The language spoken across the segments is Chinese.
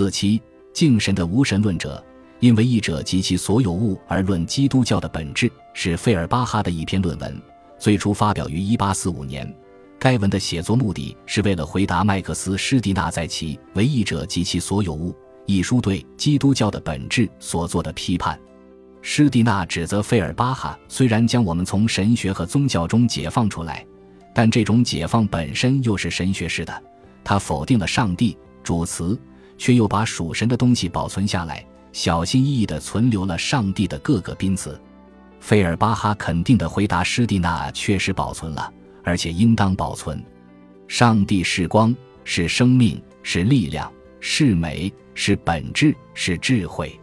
四七敬神的无神论者，因为义者及其所有物而论基督教的本质，是费尔巴哈的一篇论文，最初发表于一八四五年。该文的写作目的是为了回答麦克斯·施蒂纳在其《为义者及其所有物》一书对基督教的本质所做的批判。施蒂纳指责费尔巴哈虽然将我们从神学和宗教中解放出来，但这种解放本身又是神学式的。他否定了上帝主词，却又把属神的东西保存下来，小心翼翼地存留了上帝的各个宾词。费尔巴哈肯定地回答施蒂纳确实保存了。而且应当保存。上帝是光，是生命，是力量，是美，是本质，是智慧，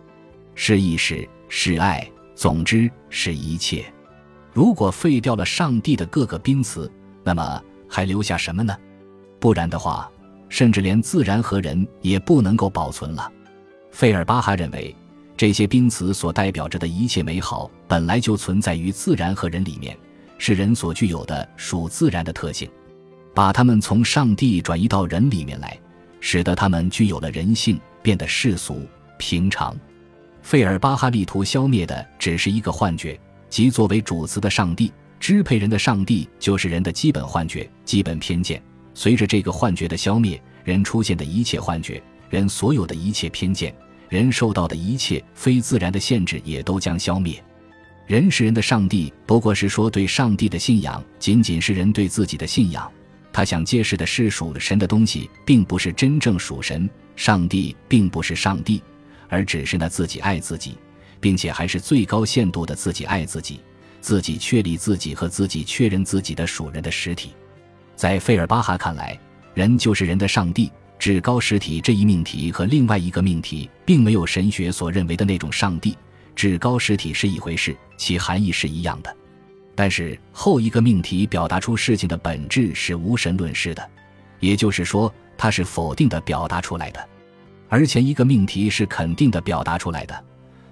是意识，是爱。总之，是一切。如果废掉了上帝的各个宾词，那么还留下什么呢？不然的话，甚至连自然和人也不能够保存了。费尔巴哈认为，这些冰词所代表着的一切美好，本来就存在于自然和人里面。是人所具有的属自然的特性，把它们从上帝转移到人里面来，使得他们具有了人性，变得世俗平常。费尔巴哈力图消灭的只是一个幻觉，即作为主词的上帝支配人的上帝，就是人的基本幻觉、基本偏见。随着这个幻觉的消灭，人出现的一切幻觉、人所有的一切偏见、人受到的一切非自然的限制，也都将消灭。人是人的上帝，不过是说对上帝的信仰仅仅是人对自己的信仰。他想揭示的是属神的东西，并不是真正属神。上帝并不是上帝，而只是那自己爱自己，并且还是最高限度的自己爱自己、自己确立自己和自己确认自己的属人的实体。在费尔巴哈看来，人就是人的上帝、至高实体这一命题和另外一个命题，并没有神学所认为的那种上帝。至高实体是一回事，其含义是一样的，但是后一个命题表达出事情的本质是无神论式的，也就是说，它是否定的表达出来的，而前一个命题是肯定的表达出来的，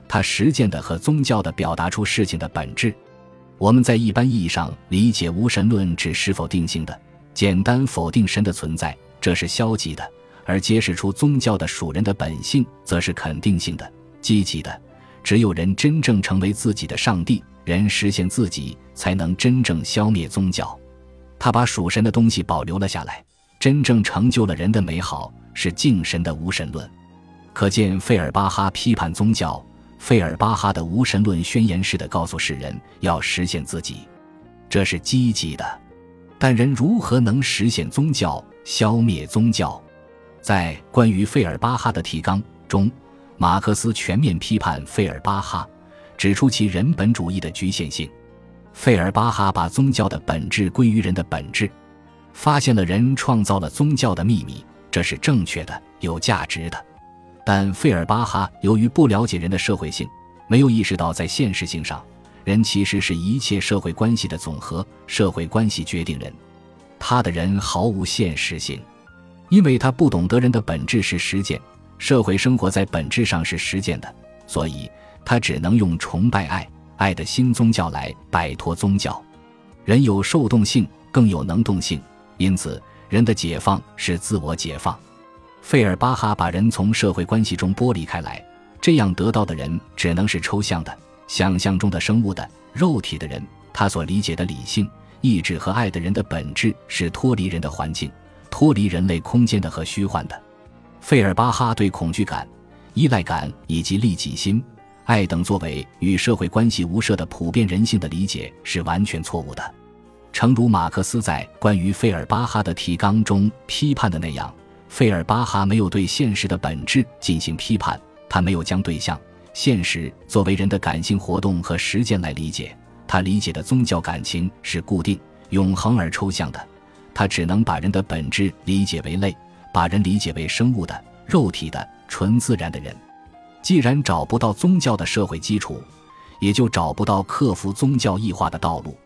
它实践的和宗教的表达出事情的本质。我们在一般意义上理解无神论指是否定性的，简单否定神的存在，这是消极的；而揭示出宗教的属人的本性，则是肯定性的、积极的。只有人真正成为自己的上帝，人实现自己，才能真正消灭宗教。他把属神的东西保留了下来，真正成就了人的美好，是敬神的无神论。可见，费尔巴哈批判宗教，费尔巴哈的无神论宣言式的告诉世人要实现自己，这是积极的。但人如何能实现宗教、消灭宗教？在关于费尔巴哈的提纲中。马克思全面批判费尔巴哈，指出其人本主义的局限性。费尔巴哈把宗教的本质归于人的本质，发现了人创造了宗教的秘密，这是正确的、有价值的。但费尔巴哈由于不了解人的社会性，没有意识到在现实性上，人其实是一切社会关系的总和，社会关系决定人。他的人毫无现实性，因为他不懂得人的本质是实践。社会生活在本质上是实践的，所以他只能用崇拜爱、爱的新宗教来摆脱宗教。人有受动性，更有能动性，因此人的解放是自我解放。费尔巴哈把人从社会关系中剥离开来，这样得到的人只能是抽象的、想象中的生物的、肉体的人。他所理解的理性、意志和爱的人的本质是脱离人的环境、脱离人类空间的和虚幻的。费尔巴哈对恐惧感、依赖感以及利己心、爱等作为与社会关系无涉的普遍人性的理解是完全错误的。诚如马克思在关于费尔巴哈的提纲中批判的那样，费尔巴哈没有对现实的本质进行批判，他没有将对象现实作为人的感性活动和实践来理解。他理解的宗教感情是固定、永恒而抽象的，他只能把人的本质理解为类。把人理解为生物的、肉体的、纯自然的人，既然找不到宗教的社会基础，也就找不到克服宗教异化的道路。